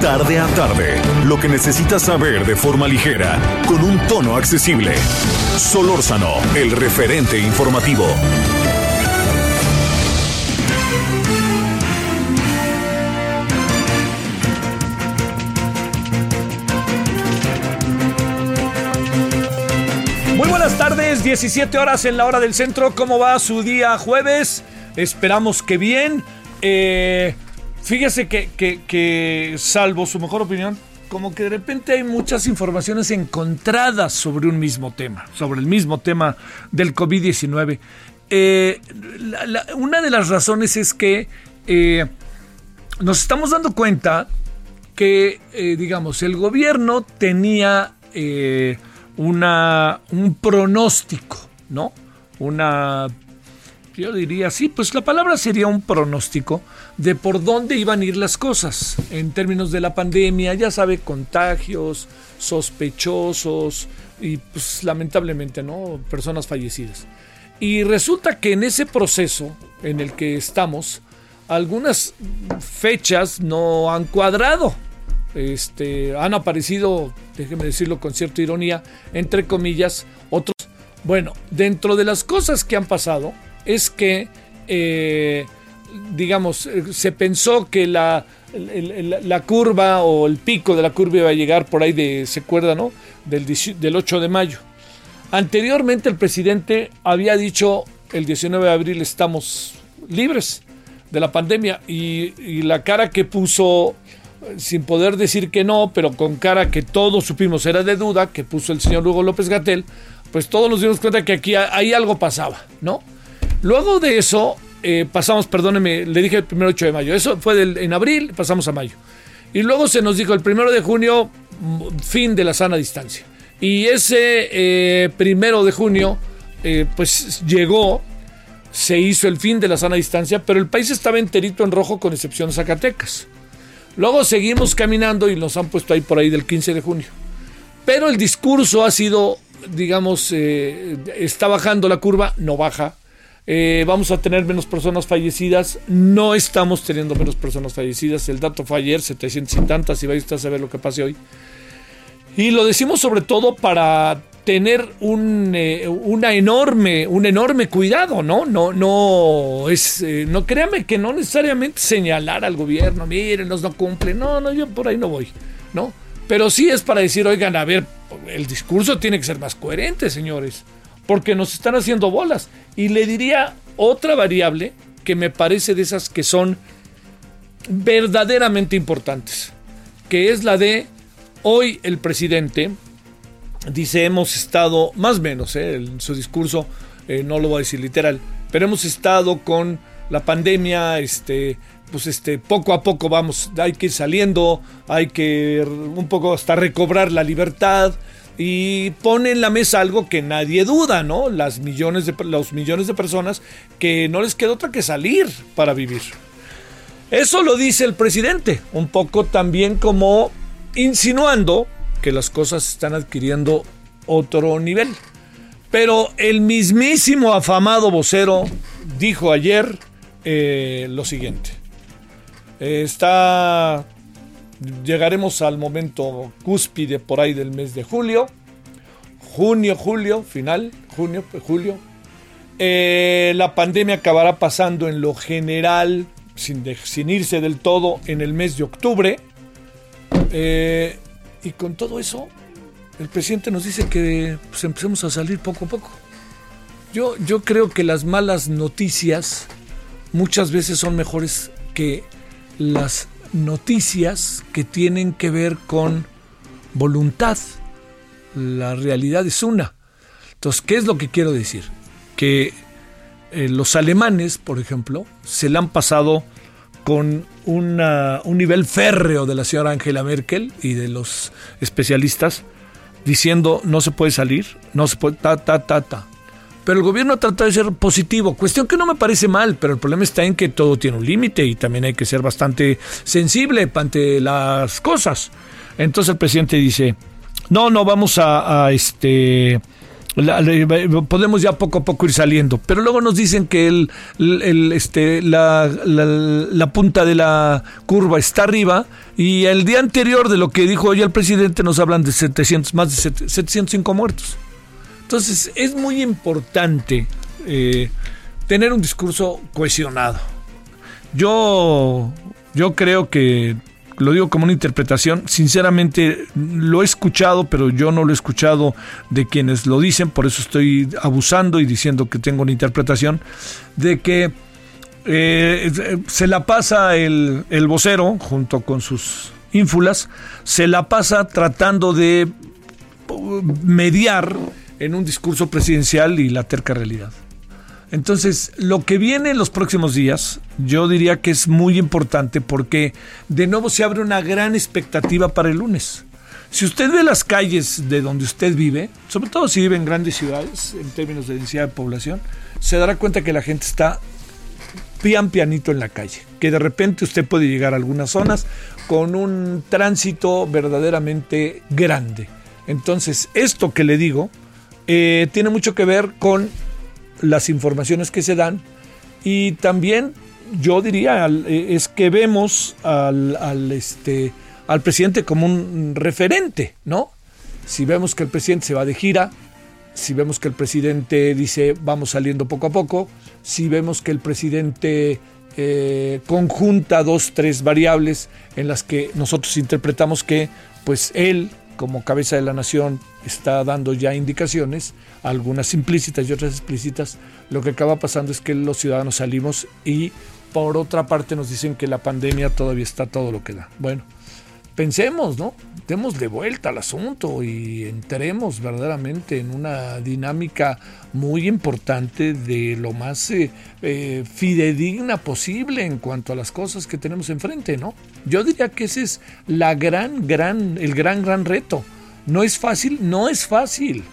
Tarde a tarde, lo que necesitas saber de forma ligera, con un tono accesible. Solórzano, el referente informativo. Muy buenas tardes, 17 horas en la hora del centro. ¿Cómo va su día jueves? Esperamos que bien. Eh, fíjese que, que- que, salvo su mejor opinión, como que de repente hay muchas informaciones encontradas sobre un mismo tema, sobre el mismo tema del COVID-19. Eh, una de las razones es que eh, nos estamos dando cuenta que, eh, digamos, el gobierno tenía una, un pronóstico, ¿no? Una, yo diría, sí, pues la palabra sería un pronóstico de por dónde iban a ir las cosas en términos de la pandemia, ya sabe, contagios, sospechosos y pues lamentablemente, ¿no? Personas fallecidas. Y resulta que en ese proceso en el que estamos, algunas fechas no han cuadrado. Este, han aparecido, déjeme decirlo con cierta ironía, entre comillas, otros. Bueno, dentro de las cosas que han pasado es que, eh, digamos, eh, se pensó que la, la curva o el pico de la curva iba a llegar por ahí de, se acuerda, ¿no? Del, 18 del 8 de mayo. Anteriormente el presidente había dicho el 19 de abril estamos libres de la pandemia y, la cara que puso sin poder decir que no, pero con cara que todos supimos era de duda, que puso el señor Hugo López Gatel, pues todos nos dimos cuenta que aquí ahí algo pasaba, ¿no? Luego de eso, eh, pasamos, perdóneme, le dije el primero 8 de mayo, eso fue en abril, pasamos a mayo. Y luego se nos dijo el primero de junio, fin de la sana distancia. Y ese eh, primero de junio, eh, pues llegó, se hizo el fin de la sana distancia, pero el país estaba enterito en rojo con excepción de Zacatecas. Luego seguimos caminando y nos han puesto ahí por ahí del 15 de junio. Pero el discurso ha sido, digamos, está bajando la curva, no baja. Eh, vamos a tener menos personas fallecidas, no estamos teniendo menos personas fallecidas. El dato fue ayer, 700 y tantas, y vaya usted a saber lo que pase hoy. Y lo decimos sobre todo para tener un, eh, una enorme, un enorme cuidado, ¿no? No, no es, eh, no créame que no necesariamente señalar al gobierno, miren, nos no cumple, no, no, yo por ahí no voy, ¿no? Pero sí es para decir, oigan, a ver, el discurso tiene que ser más coherente, señores, porque nos están haciendo bolas. Y le diría otra variable que me parece de esas que son verdaderamente importantes, que es la de hoy el presidente dice hemos estado, más o menos, eh, en su discurso, eh, no lo voy a decir literal, pero hemos estado con la pandemia, este, pues este, poco a poco vamos, hay que ir saliendo, hay que un poco hasta recobrar la libertad y pone en la mesa algo que nadie duda, ¿no? Las millones de, los millones de personas que no les queda otra que salir para vivir. Eso lo dice el presidente, un poco también como insinuando que las cosas están adquiriendo otro nivel. Pero el mismísimo afamado vocero dijo ayer eh, lo siguiente. Está. Llegaremos al momento cúspide por ahí del mes de julio. Junio, julio, final, junio, julio. Eh, la pandemia acabará pasando en lo general, sin irse del todo, en el mes de octubre. Eh, y con todo eso, el presidente nos dice que pues, empecemos a salir poco a poco. Yo, yo creo que las malas noticias muchas veces son mejores que las noticias que tienen que ver con voluntad. La realidad es una. Entonces, ¿qué es lo que quiero decir? Que eh, los alemanes, por ejemplo, se le han pasado con una, un nivel férreo de la señora Angela Merkel y de los especialistas diciendo no se puede salir, no se puede, ta, ta, ta, ta. Pero el gobierno trata de ser positivo, cuestión que no me parece mal, pero el problema está en que todo tiene un límite y también hay que ser bastante sensible ante las cosas. Entonces el presidente dice, no, no, vamos a, este... podemos ya poco a poco ir saliendo, pero luego nos dicen que el, este, la, punta de la curva está arriba y el día anterior de lo que dijo hoy el presidente nos hablan de 700, más de 705 muertos. Entonces es muy importante eh, tener un discurso cohesionado. Yo, yo creo que lo digo como una interpretación, sinceramente lo he escuchado, pero yo no lo he escuchado de quienes lo dicen, por eso estoy abusando y diciendo que tengo una interpretación, de que eh, se la pasa el, el vocero junto con sus ínfulas, se la pasa tratando de mediar en un discurso presidencial y la terca realidad. Entonces, lo que viene en los próximos días, yo diría que es muy importante porque de nuevo se abre una gran expectativa para el lunes. Si usted ve las calles de donde usted vive, sobre todo si vive en grandes ciudades, en términos de densidad de población, se dará cuenta que la gente está pian pianito en la calle, que de repente usted puede llegar a algunas zonas con un tránsito verdaderamente grande. Entonces, esto que le digo, eh, tiene mucho que ver con las informaciones que se dan y también yo diría eh, es que vemos al, este, al presidente como un referente, ¿no? Si vemos que el presidente se va de gira, si vemos que el presidente dice vamos saliendo poco a poco, si vemos que el presidente eh, conjunta dos, tres variables en las que nosotros interpretamos que pues él como cabeza de la nación está dando ya indicaciones, algunas implícitas y otras explícitas, lo que acaba pasando es que los ciudadanos salimos y por otra parte nos dicen que la pandemia todavía está todo lo que da. Bueno, pensemos, ¿no? Demos de vuelta al asunto y entremos verdaderamente en una dinámica muy importante de lo más eh, eh, fidedigna posible en cuanto a las cosas que tenemos enfrente, ¿no? Yo diría que ese es la gran, gran, el gran, gran reto. No es fácil, no es fácil,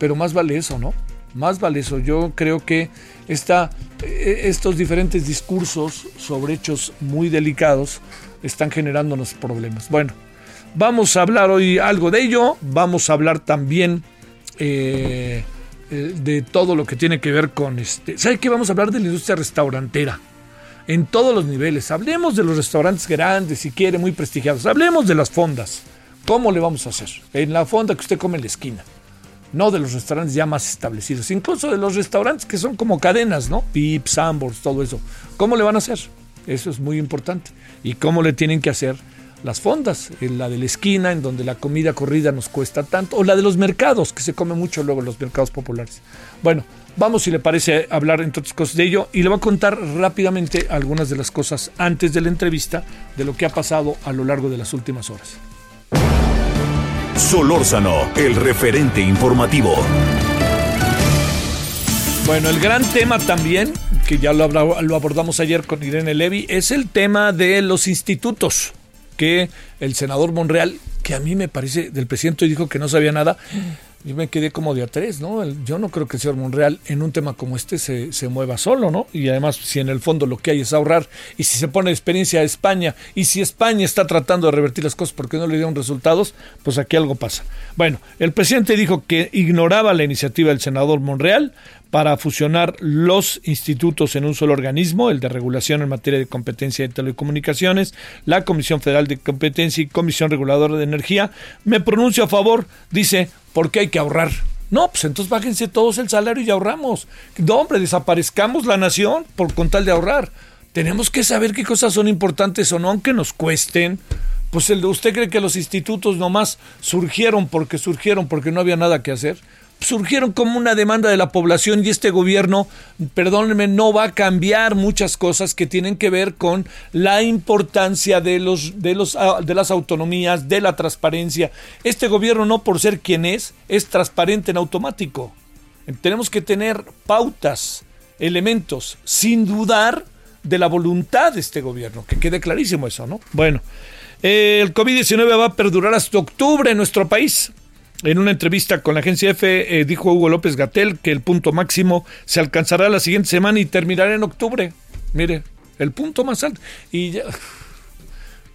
pero más vale eso, ¿no? Más vale eso. Yo creo que eh, estos diferentes discursos sobre hechos muy delicados están generándonos problemas. Bueno, vamos a hablar hoy algo de ello, vamos a hablar también eh, eh, de todo lo que tiene que ver con este... ¿Sabe qué? Vamos a hablar de la industria restaurantera en todos los niveles. Hablemos de los restaurantes grandes, si quiere, muy prestigiados. Hablemos de las fondas. ¿Cómo le vamos a hacer? En la fonda que usted come en la esquina. No de los restaurantes ya más establecidos, incluso de los restaurantes que son como cadenas, ¿no? Pips, Sambors, todo eso. ¿Cómo le van a hacer? Eso es muy importante y cómo le tienen que hacer las fondas, la de la esquina, en donde la comida corrida nos cuesta tanto, o la de los mercados, que se come mucho luego en los mercados populares. Bueno, vamos si le parece hablar entre otras cosas de ello y le voy a contar rápidamente algunas de las cosas antes de la entrevista de lo que ha pasado a lo largo de las últimas horas. Solórzano, el referente informativo. Bueno, el gran tema también que ya lo, abordamos ayer con Irene Levy, es el tema de los institutos, que el senador Monreal, que a mí me parece, del presidente dijo que no sabía nada, yo me quedé como de a tres, ¿no? Yo no creo que el señor Monreal en un tema como este se, se, mueva solo, ¿no? Y además, si en el fondo lo que hay es ahorrar, y si se pone experiencia a España, y si España está tratando de revertir las cosas porque no le dieron resultados, pues aquí algo pasa. Bueno, el presidente dijo que ignoraba la iniciativa del senador Monreal, para fusionar los institutos en un solo organismo, el de regulación en materia de competencia de telecomunicaciones, la Comisión Federal de Competencia y Comisión Reguladora de Energía. Me pronuncio a favor, dice, porque hay que ahorrar. No, pues entonces bájense todos el salario y ahorramos. No, hombre, desaparezcamos la nación por con tal de ahorrar. Tenemos que saber qué cosas son importantes o no, aunque nos cuesten. Pues el de usted cree que los institutos nomás surgieron porque surgieron porque no había nada que hacer surgieron como una demanda de la población y este gobierno, perdónenme, no va a cambiar muchas cosas que tienen que ver con la importancia de los de los ah, de las autonomías, de la transparencia. Este gobierno no por ser quien es, es transparente en automático. Tenemos que tener pautas elementos, sin dudar de la voluntad de este gobierno, que quede clarísimo eso, ¿no? Bueno, el COVID-19 va a perdurar hasta octubre en nuestro país. En una entrevista con la agencia F, eh, dijo Hugo López Gatel que el punto máximo se alcanzará la siguiente semana y terminará en octubre. Mire, el punto más alto. Y ya.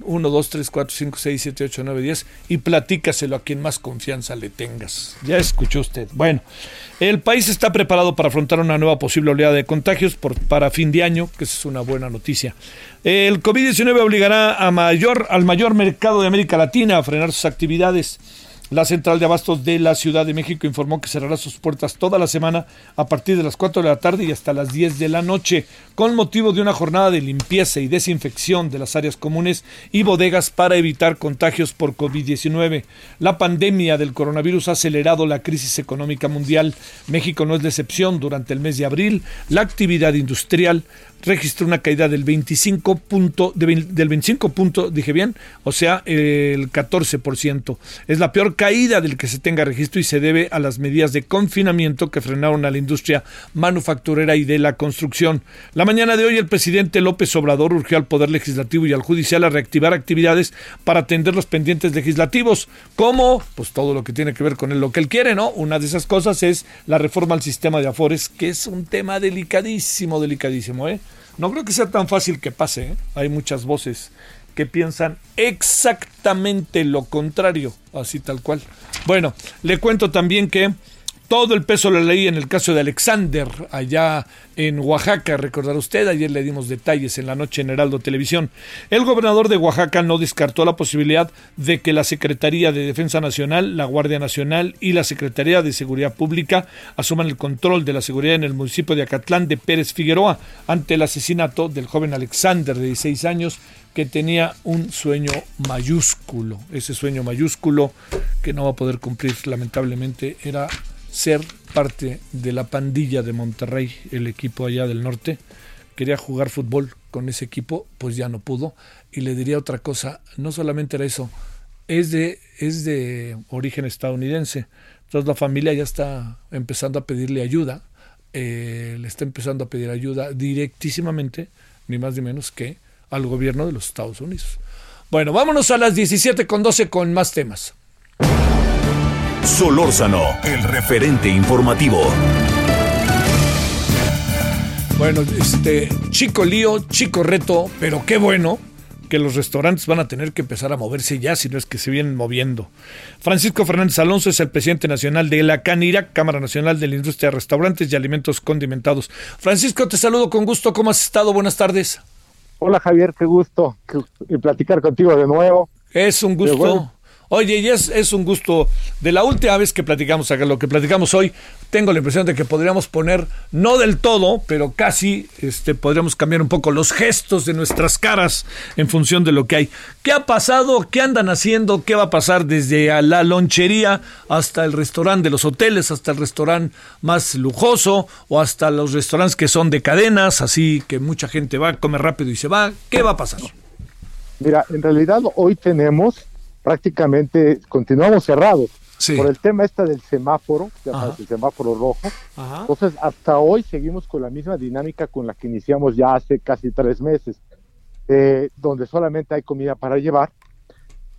1, 2, 3, 4, 5, 6, 7, 8, 9, 10 y platícaselo a quien más confianza le tengas. Ya escuchó usted. Bueno, el país está preparado para afrontar una nueva posible oleada de contagios por, para fin de año, que es una buena noticia. El COVID-19 obligará a mayor, al mayor mercado de América Latina a frenar sus actividades. La central de abastos de la Ciudad de México informó que cerrará sus puertas toda la semana a partir de las 4 de la tarde y hasta las 10 de la noche, con motivo de una jornada de limpieza y desinfección de las áreas comunes y bodegas para evitar contagios por COVID-19. La pandemia del coronavirus ha acelerado la crisis económica mundial. México no es la excepción. Durante el mes de abril, la actividad industrial registró una caída del 25 punto, del 25 punto, dije bien, o sea, el 14%. Es la peor caída del que se tenga registro y se debe a las medidas de confinamiento que frenaron a la industria manufacturera y de la construcción. La mañana de hoy el presidente López Obrador urgió al Poder Legislativo y al Judicial a reactivar actividades para atender los pendientes legislativos, como pues todo lo que tiene que ver con lo que él quiere, ¿no? Una de esas cosas es la reforma al sistema de afores, que es un tema delicadísimo, delicadísimo, ¿eh? No creo que sea tan fácil que pase. ¿eh? Hay muchas voces que piensan exactamente lo contrario, así tal cual. Bueno, le cuento también que todo el peso lo leí en el caso de Alexander, allá en Oaxaca. Recordará usted, ayer le dimos detalles en la noche en Heraldo Televisión. El gobernador de Oaxaca no descartó la posibilidad de que la Secretaría de Defensa Nacional, la Guardia Nacional y la Secretaría de Seguridad Pública asuman el control de la seguridad en el municipio de Acatlán de Pérez Figueroa ante el asesinato del joven Alexander de 16 años que tenía un sueño mayúsculo. Ese sueño mayúsculo que no va a poder cumplir lamentablemente era ser parte de la pandilla de Monterrey, el equipo allá del norte. Quería jugar fútbol con ese equipo, pues ya no pudo. Y le diría otra cosa, no solamente era eso, es de, es de origen estadounidense. Entonces la familia ya está empezando a pedirle ayuda, eh, le está empezando a pedir ayuda directísimamente, ni más ni menos que al gobierno de los Estados Unidos. Bueno, vámonos a las 17 con 12 con más temas. Solórzano, el referente informativo. Bueno, este chico lío, chico reto, pero qué bueno que los restaurantes van a tener que empezar a moverse ya, si no es que se vienen moviendo. Francisco Fernández Alonso es el presidente nacional de la CANIRA, Cámara Nacional de la Industria de Restaurantes y Alimentos Condimentados. Francisco, te saludo con gusto. ¿Cómo has estado? Buenas tardes. Hola Javier, qué gusto platicar contigo de nuevo. Es un gusto. Oye, y es, un gusto. De la última vez que platicamos acá, lo que platicamos hoy, tengo la impresión de que podríamos poner, no del todo, pero casi, este, podríamos cambiar un poco los gestos de nuestras caras en función de lo que hay. ¿Qué ha pasado? ¿Qué andan haciendo? ¿Qué va a pasar desde la lonchería hasta el restaurante de los hoteles, hasta el restaurante más lujoso o hasta los restaurantes que son de cadenas, así que mucha gente va, a comer rápido y se va? ¿Qué va a pasar? Mira, en realidad hoy tenemos prácticamente continuamos cerrados. Por el tema este del semáforo, el semáforo rojo. Entonces, hasta hoy seguimos con la misma dinámica con la que iniciamos ya hace casi tres meses, eh, donde solamente hay comida para llevar,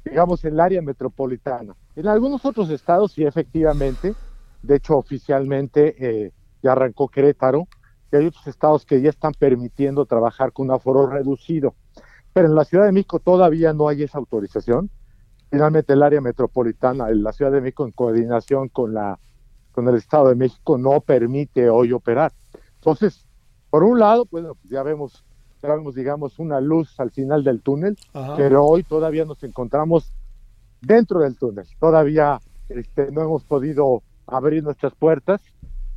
digamos, en el área metropolitana. En algunos otros estados, sí, efectivamente, de hecho, oficialmente eh, ya arrancó Querétaro, y hay otros estados que ya están permitiendo trabajar con un aforo reducido. Pero en la Ciudad de México todavía no hay esa autorización finalmente el área metropolitana, la Ciudad de México en coordinación con la con el Estado de México no permite hoy operar. Entonces, por un lado, bueno, pues ya vemos, ya vemos, digamos, una luz al final del túnel, pero hoy todavía nos encontramos dentro del túnel. Todavía este, no hemos podido abrir nuestras puertas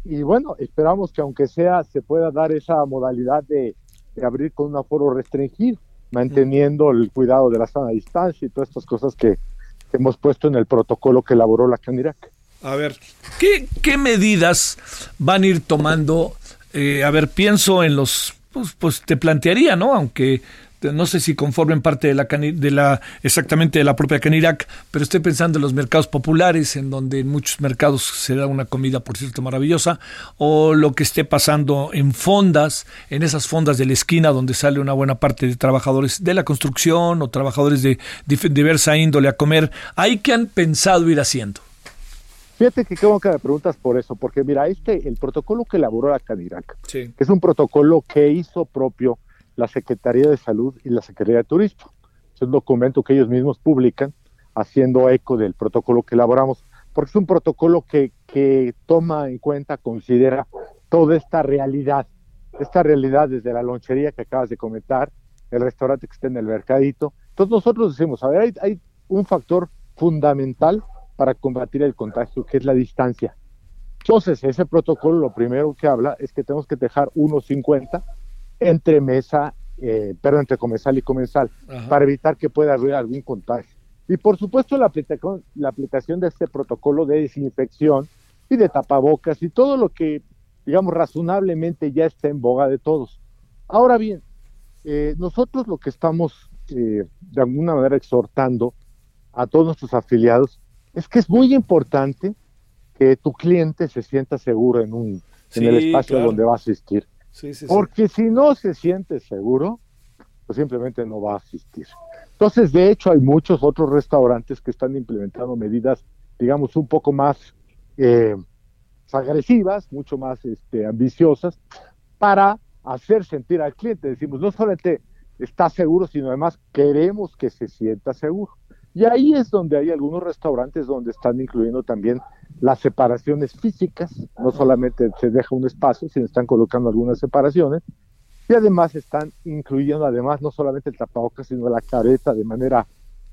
y bueno, esperamos que aunque sea se pueda dar esa modalidad de, de abrir con un aforo restringido manteniendo el cuidado de la sana distancia y todas estas cosas que, hemos puesto en el protocolo que elaboró la CANIRAC. A ver, ¿qué, qué medidas van a ir tomando? Eh, a ver, pienso en los, pues, pues te plantearía, ¿no? Aunque no sé si conformen parte de la, de la exactamente de la propia Canirac, pero estoy pensando en los mercados populares, en donde en muchos mercados se da una comida, por cierto, maravillosa, o lo que esté pasando en fondas, en esas fondas de la esquina donde sale una buena parte de trabajadores de la construcción o trabajadores de diversa índole a comer. ¿Hay que han pensado ir haciendo? Fíjate que creo que me preguntas por eso, porque mira, este, el protocolo que elaboró la Canirac, que es un protocolo que hizo propio la Secretaría de Salud y la Secretaría de Turismo. Es un documento que ellos mismos publican haciendo eco del protocolo que elaboramos, porque es un protocolo que, que toma en cuenta, considera toda esta realidad, esta realidad desde la lonchería que acabas de comentar, el restaurante que está en el mercadito. Entonces nosotros decimos, a ver, hay, hay un factor fundamental para combatir el contagio, que es la distancia. Entonces, ese protocolo lo primero que habla es que tenemos que dejar 1,50 entre mesa, eh, perdón, entre comensal y comensal, para evitar que pueda haber algún contagio. Y por supuesto la aplicación, la aplicación de este protocolo de desinfección y de tapabocas y todo lo que, digamos, razonablemente ya está en boga de todos. Ahora bien, eh, nosotros lo que estamos eh, de alguna manera exhortando a todos nuestros afiliados es que es muy importante que tu cliente se sienta seguro en, un, en el espacio donde va a asistir. Porque si no se siente seguro, pues simplemente no va a asistir. Entonces, de hecho, hay muchos otros restaurantes que están implementando medidas, digamos, un poco más eh, agresivas, mucho más este, ambiciosas, para hacer sentir al cliente. Decimos, no solamente está seguro, sino además queremos que se sienta seguro. Y ahí es donde hay algunos restaurantes donde están incluyendo también las separaciones físicas, no solamente se deja un espacio, sino están colocando algunas separaciones, y además están incluyendo además no solamente el tapabocas, sino la careta de manera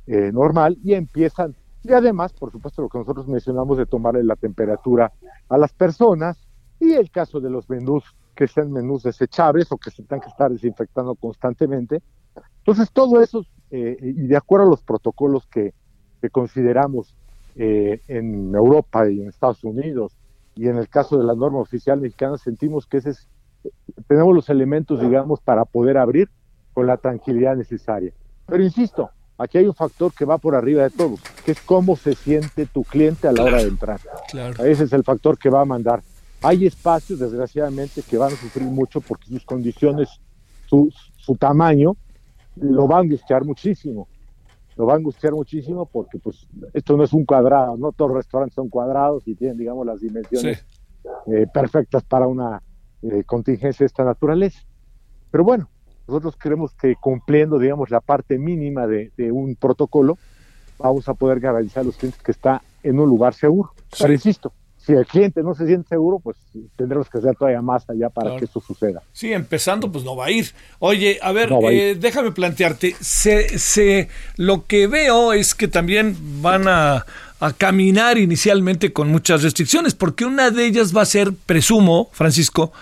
eh, normal, y empiezan, y además, por supuesto, lo que nosotros mencionamos de tomarle la temperatura a las personas, y el caso de los menús, que sean menús desechables o que se tengan que estar desinfectando constantemente. Entonces, todo eso eh, y de acuerdo a los protocolos que, consideramos eh, en Europa y en Estados Unidos, y en el caso de la norma oficial mexicana, sentimos que ese es, tenemos los elementos, digamos, para poder abrir con la tranquilidad necesaria. Pero insisto, aquí hay un factor que va por arriba de todo, que es cómo se siente tu cliente a la hora de entrar. Ese es el factor que va a mandar. Hay espacios, desgraciadamente, que van a sufrir mucho porque sus condiciones, su, su tamaño, lo va a angustiar muchísimo. Lo va a angustiar muchísimo porque pues esto no es un cuadrado, no todos los restaurantes son cuadrados y tienen, digamos, las dimensiones eh, perfectas para una eh, contingencia de esta naturaleza. Pero bueno, nosotros creemos que cumpliendo, digamos, la parte mínima de, un protocolo, vamos a poder garantizar a los clientes que está en un lugar seguro. Pero insisto, si el cliente no se siente seguro, pues tendremos que hacer todavía más allá para que eso suceda. Sí, empezando, pues no va a ir. Oye, a ver, eh, déjame plantearte, se, se, lo que veo es que también van a, caminar inicialmente con muchas restricciones, porque una de ellas va a ser, presumo, Francisco,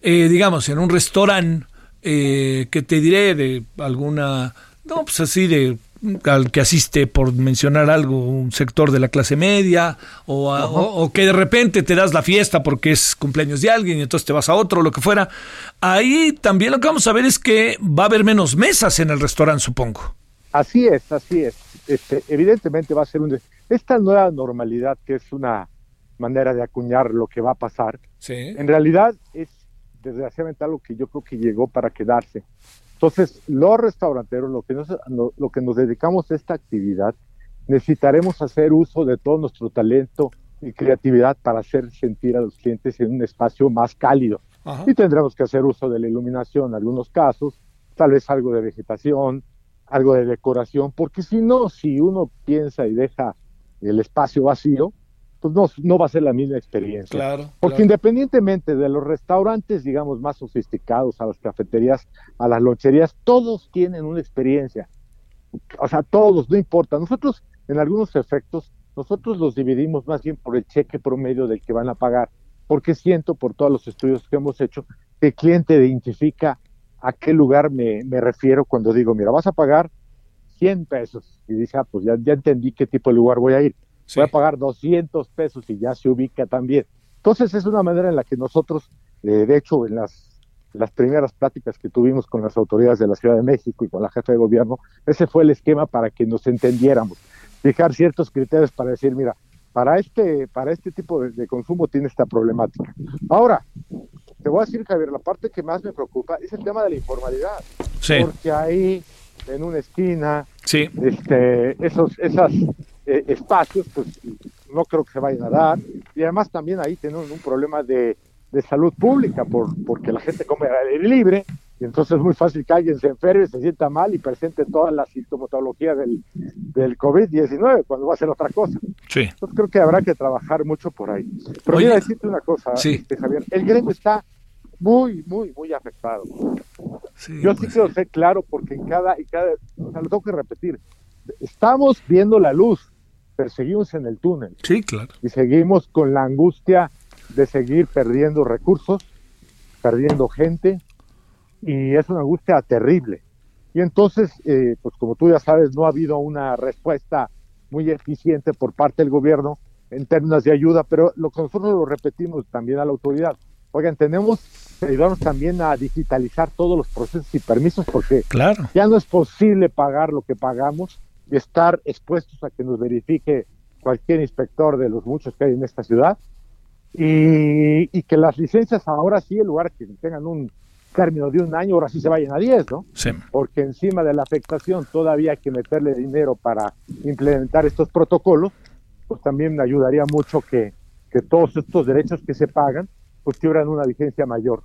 eh, digamos, en un restaurante, eh, que te diré de alguna, no, pues así de al que asiste, por mencionar algo, un sector de la clase media, o, que de repente te das la fiesta porque es cumpleaños de alguien y entonces te vas a otro, lo que fuera. Ahí también lo que vamos a ver es que va a haber menos mesas en el restaurante, supongo. Así es, así es. Este, evidentemente va a ser un... Esta nueva normalidad, que es una manera de acuñar lo que va a pasar, en realidad es desgraciadamente algo que yo creo que llegó para quedarse. Entonces, los restauranteros, lo que, nos, lo que nos dedicamos a esta actividad, necesitaremos hacer uso de todo nuestro talento y creatividad para hacer sentir a los clientes en un espacio más cálido. Y tendremos que hacer uso de la iluminación en algunos casos, tal vez algo de vegetación, algo de decoración, porque si no, si uno piensa y deja el espacio vacío, pues no, no va a ser la misma experiencia. Claro, Porque independientemente de los restaurantes, digamos, más sofisticados, a las cafeterías, a las loncherías, todos tienen una experiencia. O sea, todos, no importa. Nosotros, en algunos efectos, nosotros los dividimos más bien por el cheque promedio del que van a pagar, porque siento por todos los estudios que hemos hecho que el cliente identifica a qué lugar me, me refiero cuando digo, mira, vas a pagar 100 pesos. Y dice, ah, pues ya, ya entendí qué tipo de lugar voy a ir voy a pagar 200 pesos y ya se ubica también. Entonces es una manera en la que nosotros, eh, de hecho, en las las primeras pláticas que tuvimos con las autoridades de la Ciudad de México y con la jefa de gobierno, ese fue el esquema para que nos entendiéramos, fijar ciertos criterios para decir, mira, para este, para este tipo de, consumo tiene esta problemática. Ahora, te voy a decir, Javier, la parte que más me preocupa es el tema de la informalidad. Sí. Porque ahí, en una esquina, sí. este, esos esos eh, espacios, pues no creo que se vayan a dar. Y además también ahí tenemos un problema de, de salud pública, por, porque la gente come al aire libre, y entonces es muy fácil que alguien se enferme, se sienta mal y presente toda la sintomatología del, del COVID-19 cuando va a ser otra cosa. Sí. Entonces creo que habrá que trabajar mucho por ahí. Pero a decirte una cosa, este, Javier, el gremio está muy, muy, muy afectado. Yo sí pues quiero ser claro porque en cada, en cada, o sea, lo tengo que repetir, estamos viendo la luz, pero seguimos en el túnel. Sí, claro. Y seguimos con la angustia de seguir perdiendo recursos, perdiendo gente, y es una angustia terrible. Y entonces, eh, pues como tú ya sabes, no ha habido una respuesta muy eficiente por parte del gobierno en términos de ayuda, pero lo que nosotros lo repetimos también a la autoridad. Oigan, tenemos que ayudarnos también a digitalizar todos los procesos y permisos porque claro. ya no es posible pagar lo que pagamos estar expuestos a que nos verifique cualquier inspector de los muchos que hay en esta ciudad y, y que las licencias ahora sí, en lugar que tengan un término de un año, ahora sí se vayan a 10, ¿no? Sí. Porque encima de la afectación todavía hay que meterle dinero para implementar estos protocolos, pues también me ayudaría mucho que, que todos estos derechos que se pagan, pues tuvieran una vigencia mayor.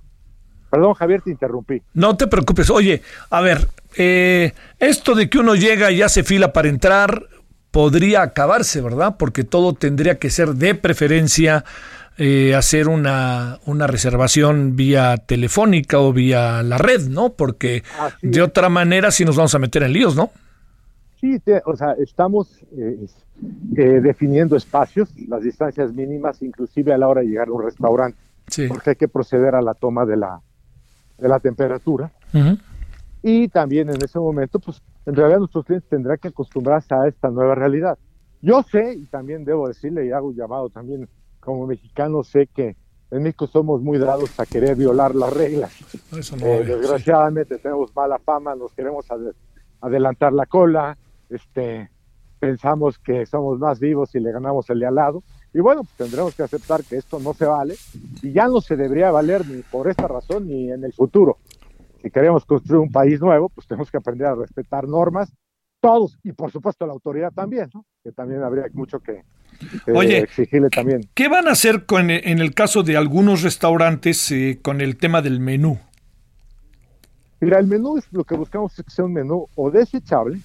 Perdón, Javier, te interrumpí. No te preocupes. Oye, a ver, eh, esto de que uno llega y hace fila para entrar podría acabarse, ¿verdad? Porque todo tendría que ser de preferencia eh, hacer una, una reservación vía telefónica o vía la red, ¿no? Porque de otra manera sí nos vamos a meter en líos, ¿no? Sí, o sea, estamos eh, eh, definiendo espacios, las distancias mínimas, inclusive a la hora de llegar a un restaurante, porque hay que proceder a la toma de la, de la temperatura. Y también en ese momento, pues en realidad nuestros clientes tendrán que acostumbrarse a esta nueva realidad. Yo sé, y también debo decirle, y hago un llamado también como mexicano sé que en México somos muy dados a querer violar las reglas. Eh, desgraciadamente tenemos mala fama, nos queremos adelantar la cola, este, pensamos que somos más vivos y le ganamos el de al lado. Y bueno, pues tendremos que aceptar que esto no se vale y ya no se debería valer ni por esta razón ni en el futuro. Si queremos construir un país nuevo, pues tenemos que aprender a respetar normas, todos, y por supuesto la autoridad también, ¿no? que también habría mucho que, Oye, exigirle también. ¿Qué van a hacer con, en el caso de algunos restaurantes eh, con el tema del menú? Mira, el menú es lo que buscamos es que sea un menú o desechable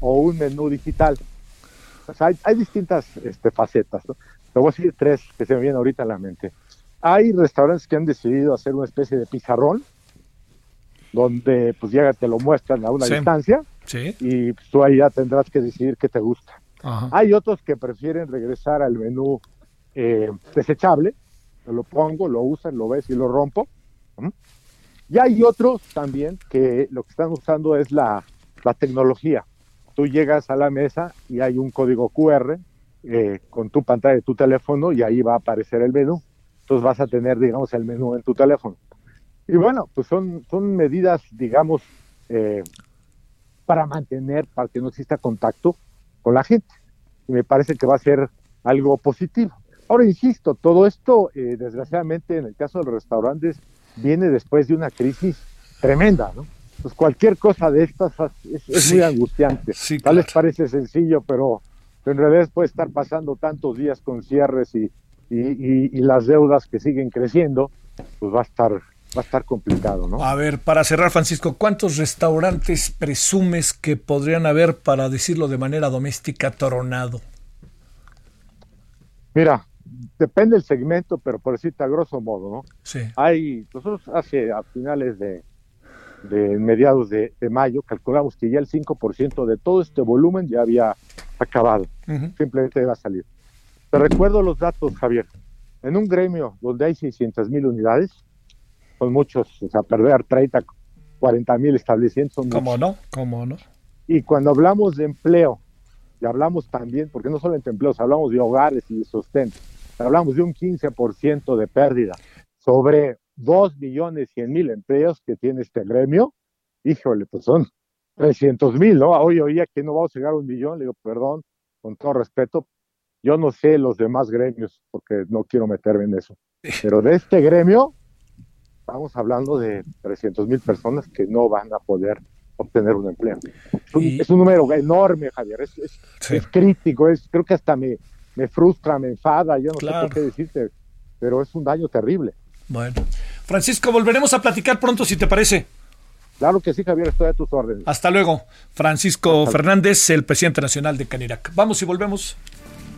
o un menú digital. hay, distintas este, facetas. ¿no? Te voy a decir tres que se me vienen ahorita a la mente. Hay restaurantes que han decidido hacer una especie de pizarrón donde pues ya te lo muestran a una distancia y pues, tú ahí ya tendrás que decidir qué te gusta. Hay otros que prefieren regresar al menú eh, desechable, lo pongo, lo usan, lo ves y lo rompo. Y hay otros también que lo que están usando es la, tecnología. Tú llegas a la mesa y hay un código QR eh, con tu pantalla de tu teléfono y ahí va a aparecer el menú. Entonces vas a tener, digamos, el menú en tu teléfono. Y bueno, pues son, son medidas, digamos, eh, para mantener, para que no exista contacto con la gente. Y me parece que va a ser algo positivo. Ahora, insisto, todo esto, eh, desgraciadamente, en el caso de los restaurantes, viene después de una crisis tremenda, ¿no? Pues cualquier cosa de estas es, muy angustiante. Tal vez parece sencillo, pero, en realidad puede estar pasando tantos días con cierres y, y, y, las deudas que siguen creciendo, pues va a estar va a estar complicado, ¿no? A ver, para cerrar, Francisco, ¿cuántos restaurantes presumes que podrían haber, para decirlo de manera doméstica, toronado? Mira, depende del segmento, pero por decirte a grosso modo, ¿no? Sí. Hay, nosotros hace a finales de, de mediados de, mayo calculamos que ya el 5% de todo este volumen ya había acabado, simplemente iba a salir. Te recuerdo los datos, Javier. En un gremio donde hay 600 mil unidades, son muchos, o sea, perder 30, 40 mil establecimientos son ¿Cómo no? ¿Cómo no? Y cuando hablamos de empleo, y hablamos también, porque no solamente de empleos, hablamos de hogares y de sostén, hablamos de un 15% de pérdida sobre dos millones cien mil empleos que tiene este gremio, híjole, pues son 300 mil, ¿no? Hoy oía que no vamos a llegar a un millón, le digo, perdón, con todo respeto, yo no sé los demás gremios, porque no quiero meterme en eso, pero de este gremio, estamos hablando de 300 mil personas que no van a poder obtener un empleo. Es un, número enorme, Javier, es, es, crítico, es, creo que hasta me, me frustra, me enfada, yo no sé qué decirte, pero es un daño terrible. Bueno, Francisco, volveremos a platicar pronto si te parece. Claro que sí, Javier, estoy a tus órdenes. Hasta luego. Francisco Fernández, el presidente nacional de Canirac. Vamos y volvemos.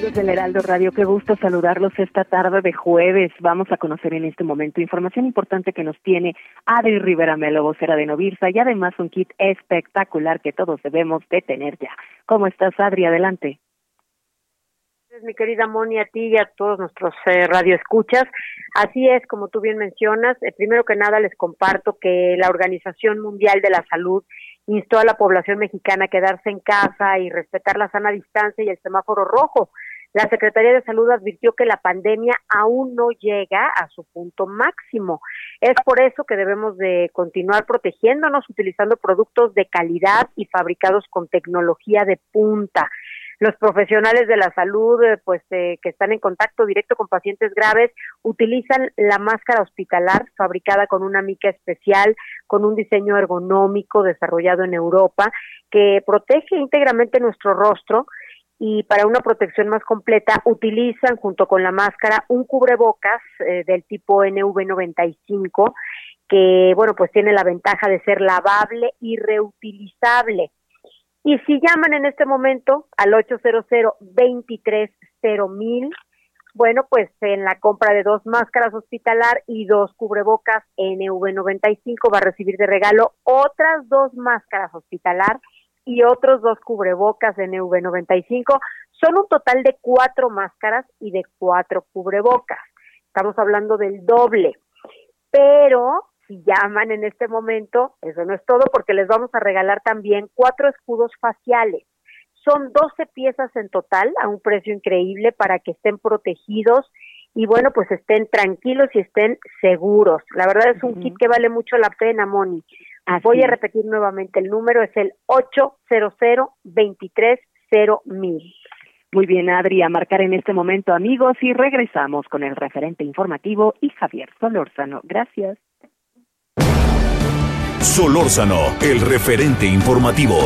Amigos del Heraldo Radio, qué gusto saludarlos esta tarde de jueves. Vamos a conocer en este momento información importante que nos tiene Adri Rivera Melo, vocera de Novirsa, y además un kit espectacular que todos debemos de tener ya. ¿Cómo estás, Adri? Adelante. Mi querida Moni, a ti y a todos nuestros eh, radioescuchas. Así es, como tú bien mencionas, eh, primero que nada les comparto que la Organización Mundial de la Salud instó a la población mexicana a quedarse en casa y respetar la sana distancia y el semáforo rojo. La Secretaría de Salud advirtió que la pandemia aún no llega a su punto máximo. Es por eso que debemos de continuar protegiéndonos utilizando productos de calidad y fabricados con tecnología de punta los profesionales de la salud, eh, pues eh, que están en contacto directo con pacientes graves, utilizan la máscara hospitalar fabricada con una mica especial, con un diseño ergonómico desarrollado en Europa, que protege íntegramente nuestro rostro y para una protección más completa utilizan junto con la máscara un cubrebocas eh, del tipo NV95 que bueno pues tiene la ventaja de ser lavable y reutilizable. Y si llaman en este momento al 800 mil, bueno, pues en la compra de dos máscaras hospitalar y dos cubrebocas NV95 va a recibir de regalo otras dos máscaras hospitalar y otros dos cubrebocas NV95. Son un total de cuatro máscaras y de cuatro cubrebocas. Estamos hablando del doble. Pero si llaman en este momento, eso no es todo porque les vamos a regalar también cuatro escudos faciales. Son 12 piezas en total a un precio increíble para que estén protegidos y bueno, pues estén tranquilos y estén seguros. La verdad es un kit que vale mucho la pena, Moni. Voy a repetir nuevamente el número, es el 800 mil. Muy bien, Adri, a marcar en este momento, amigos, y regresamos con el referente informativo y Javier Solórzano. Gracias. Solórzano, el referente informativo.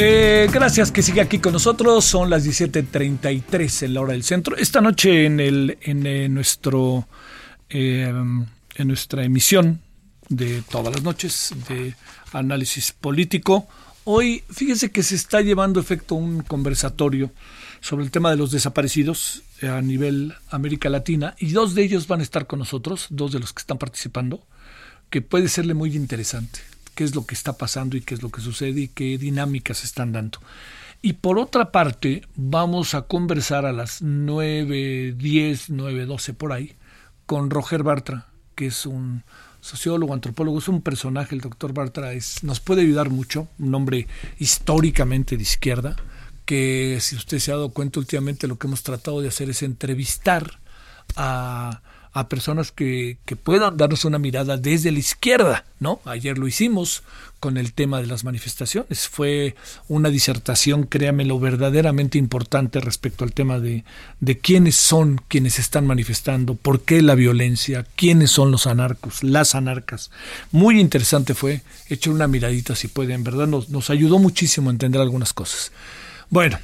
Eh, gracias que siga aquí con nosotros. Son las 17:33 en la hora del centro. Esta noche en el en, eh, nuestro eh, en nuestra emisión de todas las noches de análisis político. Hoy, fíjese que se está llevando efecto un conversatorio sobre el tema de los desaparecidos a nivel América Latina y dos de ellos van a estar con nosotros, dos de los que están participando, que puede serle muy interesante qué es lo que está pasando y qué es lo que sucede y qué dinámicas están dando. Y por otra parte, vamos a conversar a las 9, 10, 9, 12 por ahí con Roger Bartra, que es un sociólogo, antropólogo, es un personaje, el doctor Bartra es, nos puede ayudar mucho, un hombre históricamente de izquierda, que si usted se ha dado cuenta últimamente lo que hemos tratado de hacer es entrevistar a a personas que, que, puedan darnos una mirada desde la izquierda, ¿no? Ayer lo hicimos con el tema de las manifestaciones. Fue una disertación, créamelo, verdaderamente importante respecto al tema de, de quiénes son quienes están manifestando, por qué la violencia, quiénes son los anarcos, las anarcas. Muy interesante fue, echen una miradita si pueden, ¿verdad? Nos, nos ayudó muchísimo a entender algunas cosas. Bueno,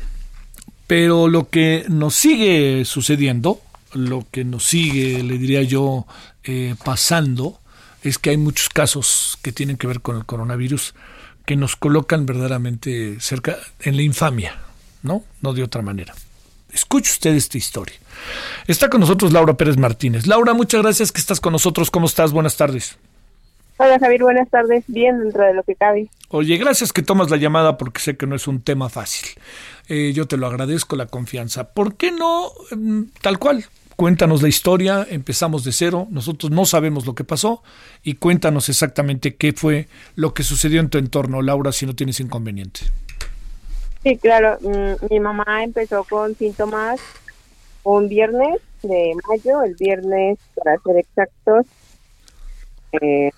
pero lo que nos sigue sucediendo, lo que nos sigue, le diría yo, eh, pasando, es que hay muchos casos que tienen que ver con el coronavirus que nos colocan verdaderamente cerca en la infamia, ¿no? No de otra manera. Escuche usted esta historia. Está con nosotros Laura Pérez Martínez. Laura, muchas gracias que estás con nosotros. ¿Cómo estás? Buenas tardes. Hola Javier, buenas tardes. Bien dentro de lo que cabe. Oye, gracias que tomas la llamada porque sé que no es un tema fácil. Eh, yo te lo agradezco la confianza. ¿Por qué no mm, tal cual? Cuéntanos la historia, empezamos de cero, nosotros no sabemos lo que pasó y cuéntanos exactamente qué fue lo que sucedió en tu entorno, Laura, si no tienes inconveniente. Sí, claro, mm, mi mamá empezó con síntomas un viernes de mayo, el viernes, para ser exactos, eh,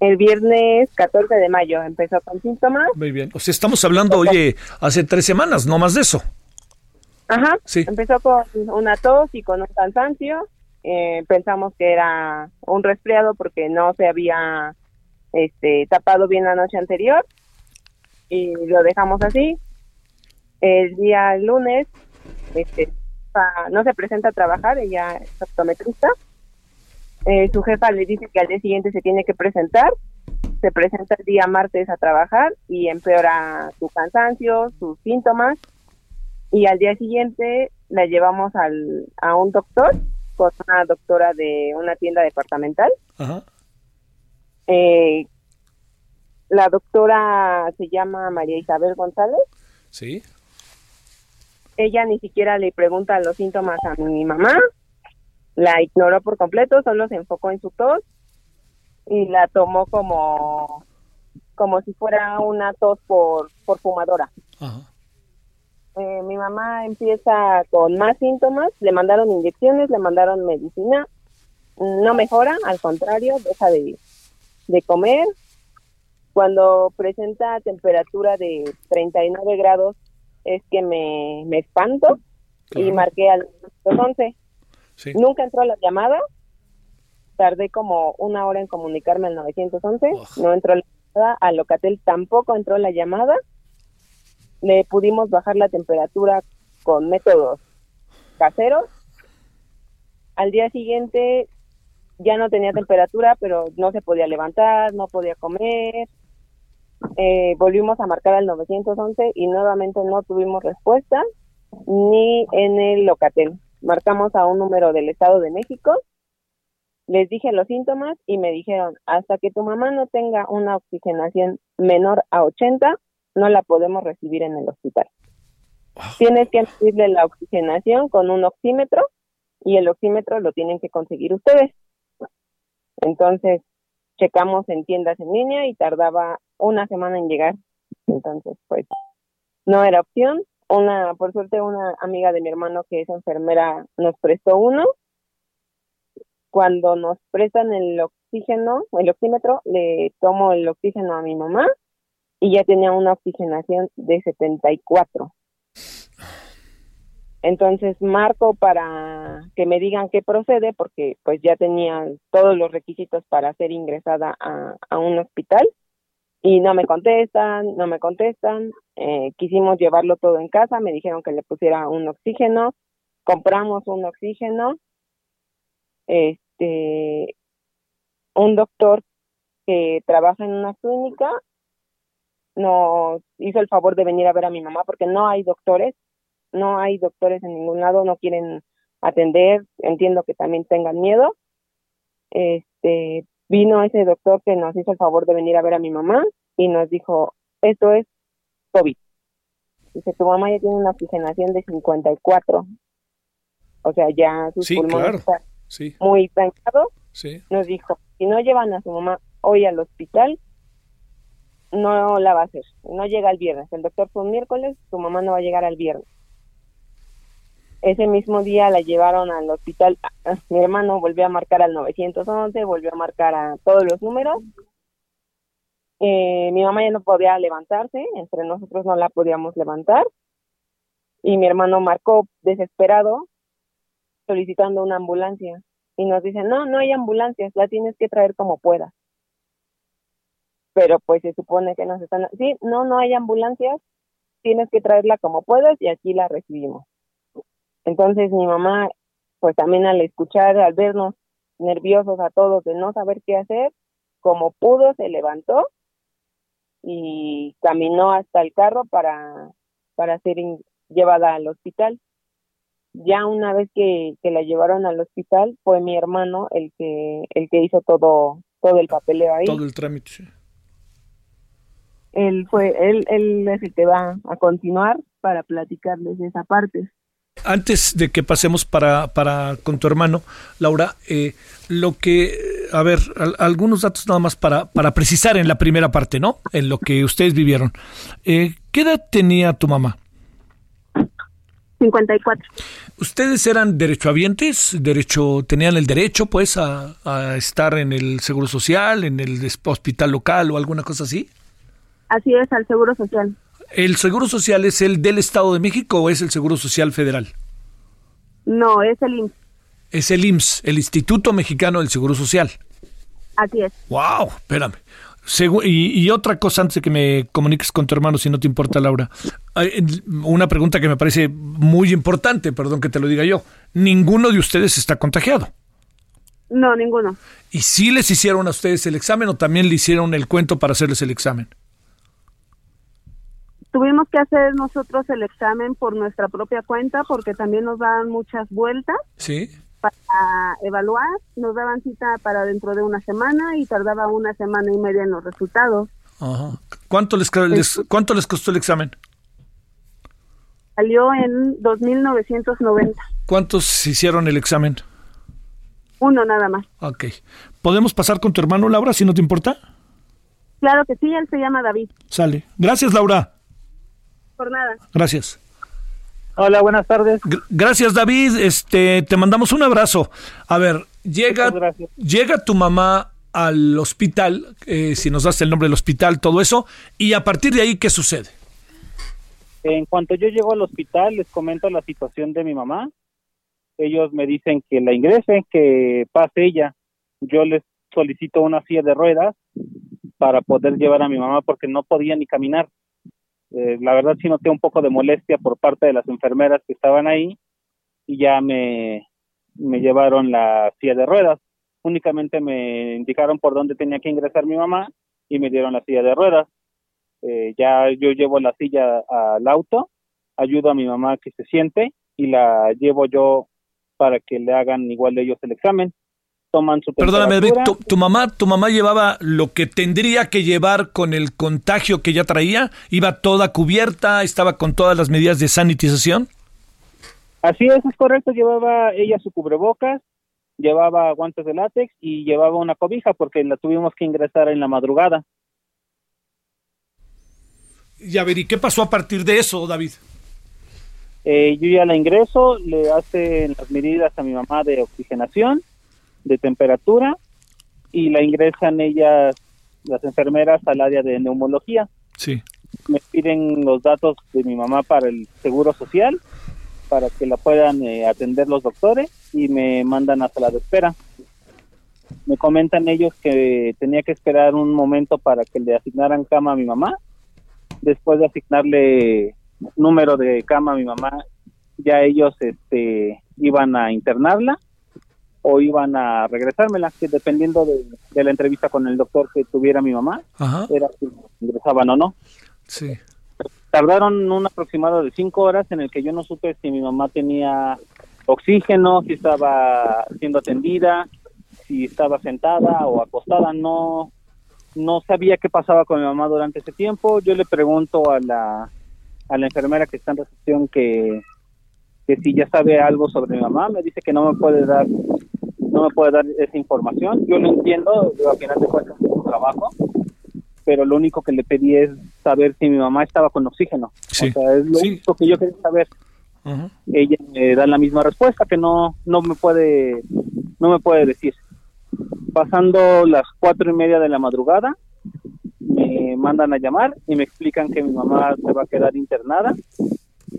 el viernes 14 de mayo empezó con síntomas. Muy bien. O sea, estamos hablando, oye, hace tres semanas, no más de eso. Ajá. Sí. Empezó con una tos y con un cansancio. Eh, pensamos que era un resfriado porque no se había este, tapado bien la noche anterior y lo dejamos así. El día lunes este, no se presenta a trabajar, ella es optometrista eh, su jefa le dice que al día siguiente se tiene que presentar, se presenta el día martes a trabajar y empeora su cansancio, sus síntomas y al día siguiente la llevamos al, a un doctor con una doctora de una tienda departamental. Eh, la doctora se llama María Isabel González. Sí. Ella ni siquiera le pregunta los síntomas a mi mamá, la ignoró por completo, solo se enfocó en su tos y la tomó como como si fuera una tos por, por fumadora. Eh, mi mamá empieza con más síntomas, le mandaron inyecciones, le mandaron medicina, no mejora, al contrario, deja de, de comer. Cuando presenta temperatura de 39 grados es que me, me espanto y marqué al 11. Nunca entró la llamada. Tardé como una hora en comunicarme al 911. No entró la llamada. Al Locatel tampoco entró la llamada. Le pudimos bajar la temperatura con métodos caseros. Al día siguiente ya no tenía temperatura, pero no se podía levantar, no podía comer. Eh, volvimos a marcar al 911 y nuevamente no tuvimos respuesta ni en el Locatel marcamos a un número del Estado de México, les dije los síntomas y me dijeron, hasta que tu mamá no tenga una oxigenación menor a 80, no la podemos recibir en el hospital. Tienes que medirle la oxigenación con un oxímetro y el oxímetro lo tienen que conseguir ustedes. Entonces, checamos en tiendas en línea y tardaba una semana en llegar. Entonces, pues, no era opción una, por suerte, una amiga de mi hermano que es enfermera nos prestó uno. Cuando nos prestan el oxígeno, el oxímetro, le tomo el oxígeno a mi mamá y ya tenía una oxigenación de 74. Entonces marco para que me digan qué procede porque pues ya tenía todos los requisitos para ser ingresada a, a un hospital y no me contestan, no me contestan. Eh, quisimos llevarlo todo en casa, me dijeron que le pusiera un oxígeno, compramos un oxígeno. Este, un doctor que trabaja en una clínica nos hizo el favor de venir a ver a mi mamá porque no hay doctores, no hay doctores en ningún lado, no quieren atender, entiendo que también tengan miedo. Este, vino ese doctor que nos hizo el favor de venir a ver a mi mamá y nos dijo, esto es COVID. Dice, tu mamá ya tiene una oxigenación de 54. O sea, ya sus pulmones están muy dañados. Nos dijo, si no llevan a su mamá hoy al hospital, no la va a hacer. No llega el viernes. El doctor fue un miércoles, su mamá no va a llegar al viernes. Ese mismo día la llevaron al hospital. Ah, mi hermano volvió a marcar al 911, volvió a marcar a todos los números. Eh, mi mamá ya no podía levantarse, entre nosotros no la podíamos levantar. Y mi hermano marcó desesperado solicitando una ambulancia. Y nos dicen, no, no hay ambulancias, la tienes que traer como puedas. Pero pues se supone que nos están, sí, no, no hay ambulancias, tienes que traerla como puedas y aquí la recibimos. Entonces mi mamá pues también al escuchar, al vernos nerviosos a todos de no saber qué hacer, como pudo se levantó y caminó hasta el carro para, para ser llevada al hospital. Ya una vez que, que la llevaron al hospital fue mi hermano el que el que hizo todo todo el papeleo ahí. Todo el trámite. Él fue él él es el que va a continuar para platicarles esa parte antes de que pasemos para, para con tu hermano, Laura, eh, lo que, a ver, algunos datos nada más para, para precisar en la primera parte, ¿no? En lo que ustedes vivieron. Eh, ¿Qué edad tenía tu mamá? 54. ¿Ustedes eran derechohabientes? Derecho, ¿Tenían el derecho, pues, a, a estar en el Seguro Social, en el hospital local o alguna cosa así? Así es, al Seguro Social. ¿El Seguro Social es el del Estado de México o es el Seguro Social Federal? No, es el IMSS. Es el IMSS, el Instituto Mexicano del Seguro Social. Así es. ¡Wow! Espérame. y, y, otra cosa antes de que me comuniques con tu hermano, si no te importa, Laura. Una pregunta que me parece muy importante, perdón que te lo diga yo. ¿Ninguno de ustedes está contagiado? No, ninguno. ¿Y si les hicieron a ustedes el examen o también le hicieron el cuento para hacerles el examen? Tuvimos que hacer nosotros el examen por nuestra propia cuenta porque también nos daban muchas vueltas. Sí. Para evaluar, nos daban cita para dentro de una semana y tardaba una semana y media en los resultados. Ajá. ¿Cuánto les, ¿cuánto les costó el examen? Salió en 2.990. ¿Cuántos hicieron el examen? Uno nada más. Ok. ¿Podemos pasar con tu hermano, Laura, si no te importa? Claro que sí, él se llama David. Sale. Gracias, Laura Gracias. Hola, buenas tardes. gracias, David. Este, te mandamos un abrazo. A ver, llega, llega tu mamá al hospital, eh, si nos das el nombre del hospital, todo eso, y a partir de ahí, ¿qué sucede? En cuanto yo llego al hospital, les comento la situación de mi mamá. Ellos me dicen que la ingresen, que pase ella. Yo les solicito una silla de ruedas para poder llevar a mi mamá porque no podía ni caminar. Eh, la verdad sí noté un poco de molestia por parte de las enfermeras que estaban ahí y ya me, me llevaron la silla de ruedas. Únicamente me indicaron por dónde tenía que ingresar mi mamá y me dieron la silla de ruedas. Eh, ya yo llevo la silla al auto, ayudo a mi mamá que se siente y la llevo yo para que le hagan igual ellos el examen toman su Perdóname, ¿tu, mamá, ¿tu mamá llevaba lo que tendría que llevar con el contagio que ya traía? ¿Iba toda cubierta? ¿Estaba con todas las medidas de sanitización? Así es, es correcto. Llevaba ella su cubrebocas, llevaba guantes de látex y llevaba una cobija porque la tuvimos que ingresar en la madrugada. Y a ver, ¿y qué pasó a partir de eso, David? Eh, yo ya la ingreso, le hacen las medidas a mi mamá de oxigenación de temperatura y la ingresan ellas, las enfermeras, al área de neumología. Sí. Me piden los datos de mi mamá para el seguro social, para que la puedan eh, atender los doctores y me mandan a sala de espera. Me comentan ellos que tenía que esperar un momento para que le asignaran cama a mi mamá. Después de asignarle número de cama a mi mamá, ya ellos este, iban a internarla o iban a regresármela, que dependiendo de, la entrevista con el doctor que tuviera mi mamá, era si ingresaban o no. Sí. Tardaron un aproximado de cinco horas en el que yo no supe si mi mamá tenía oxígeno, si estaba siendo atendida, si estaba sentada o acostada, no no sabía qué pasaba con mi mamá durante ese tiempo. Yo le pregunto a la, a la enfermera que está en recepción que, que si ya sabe algo sobre mi mamá, me dice que no me puede dar no me puede dar esa información. Yo lo entiendo, yo al final de cuentas es un trabajo, pero lo único que le pedí es saber si mi mamá estaba con oxígeno. O sea, es lo único que yo quería saber. Ella me da la misma respuesta que no no me puede no me puede decir. Pasando las cuatro y media de la madrugada, me mandan a llamar y me explican que mi mamá se va a quedar internada.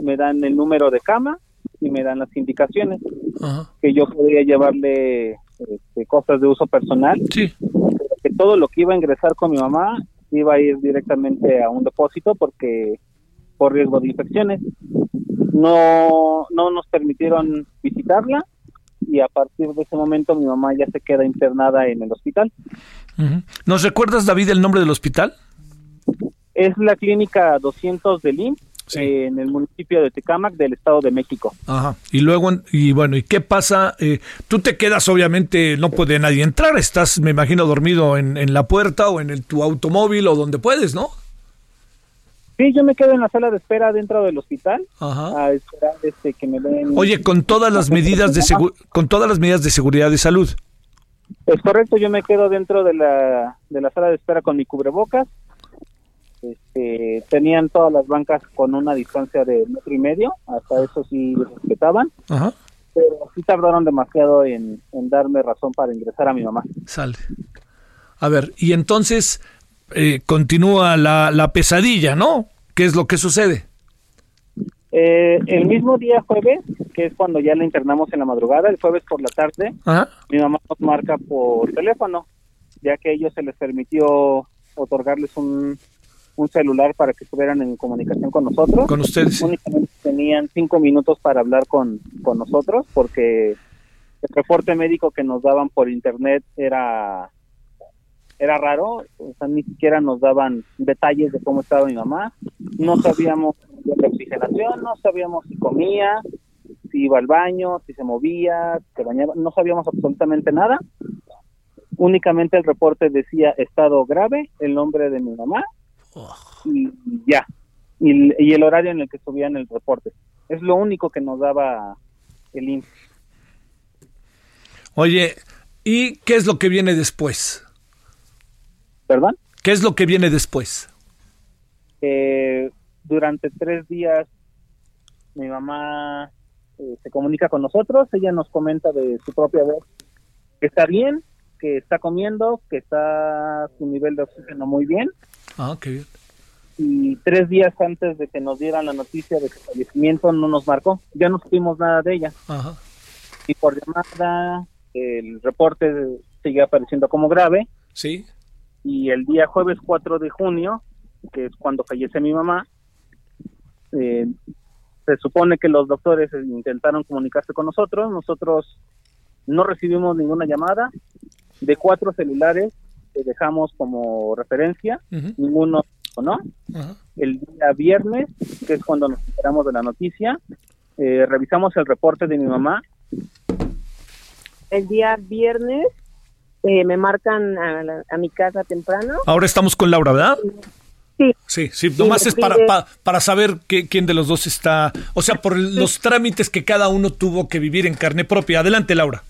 Me dan el número de cama y me dan las indicaciones que yo podría llevarle este, cosas de uso personal, sí. que todo lo que iba a ingresar con mi mamá iba a ir directamente a un depósito porque por riesgo de infecciones. No, no nos permitieron visitarla y a partir de ese momento mi mamá ya se queda internada en el hospital. ¿Nos recuerdas, David, el nombre del hospital? Es la clínica 200 del IMSS en el municipio de Tecámac del Estado de México. Ajá. Y luego, y bueno, ¿y qué pasa? Eh, tú te quedas, obviamente, no puede nadie entrar, estás, me imagino, dormido en, en la puerta o en el, tu automóvil o donde puedes, ¿no? Sí, yo me quedo en la sala de espera dentro del hospital Ajá. a esperar este, que me den... Oye, con todas las medidas de con todas las medidas de seguridad de salud. Es correcto, yo me quedo dentro de la, de la sala de espera con mi cubrebocas, este, tenían todas las bancas con una distancia de metro y medio, hasta eso sí respetaban, pero sí tardaron demasiado en, darme razón para ingresar a mi mamá. Sale. A ver, y entonces eh, continúa la, la, pesadilla, ¿no? ¿Qué es lo que sucede? Eh, el mismo día jueves, que es cuando ya la internamos en la madrugada, el jueves por la tarde, mi mamá nos marca por teléfono, ya que a ellos se les permitió otorgarles un, un celular para que estuvieran en comunicación con nosotros. Con ustedes. Únicamente tenían cinco minutos para hablar con, con nosotros porque el reporte médico que nos daban por internet era era raro, o sea, ni siquiera nos daban detalles de cómo estaba mi mamá, no sabíamos la oxigenación, no sabíamos si comía, si iba al baño, si se movía, si se bañaba, no sabíamos absolutamente nada. Únicamente el reporte decía estado grave, el nombre de mi mamá y ya. Y, el horario en el que subían el reporte. Es lo único que nos daba el INSS. Oye, ¿y qué es lo que viene después? ¿Perdón? ¿Qué es lo que viene después? Eh, durante tres días mi mamá eh, se comunica con nosotros, ella nos comenta de su propia voz que está bien, que está comiendo, que está su nivel de oxígeno muy bien, Ah, qué bien. Y tres días antes de que nos dieran la noticia de que el fallecimiento no nos marcó, ya no supimos nada de ella. Ajá. Y por llamada, el reporte sigue apareciendo como grave. Sí. Y el día jueves 4 de junio, que es cuando fallece mi mamá, eh, se supone que los doctores intentaron comunicarse con nosotros, nosotros no recibimos ninguna llamada, de cuatro celulares dejamos como referencia, ninguno no. El día viernes, que es cuando nos enteramos de la noticia, eh, revisamos el reporte de mi mamá. El día viernes eh, me marcan a, mi casa temprano. Ahora estamos con Laura, ¿verdad? Sí. Sí, sí, nomás es para, para, saber quién de los dos está, o sea, por los trámites que cada uno tuvo que vivir en carne propia. Adelante, Laura.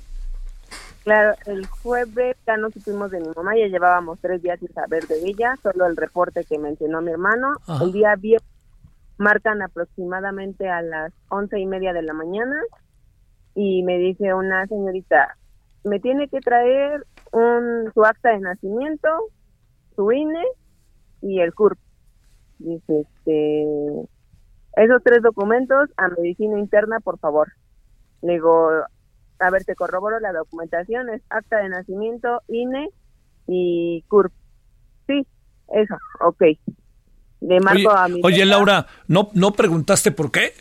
Claro, el jueves ya no supimos de mi mamá, ya llevábamos tres días sin saber de ella, solo el reporte que mencionó mi hermano. El día viernes marcan aproximadamente a las once y media de la mañana y me dice una señorita, me tiene que traer un, su acta de nacimiento, su INE y el CURP. Dice, este, esos tres documentos a medicina interna, por favor. Le digo, a ver, te corroboro la documentación, es acta de nacimiento, INE y CURP. Sí, eso, ok. Le marco oye, a mi... Oye, Laura, ¿no, ¿no preguntaste por qué?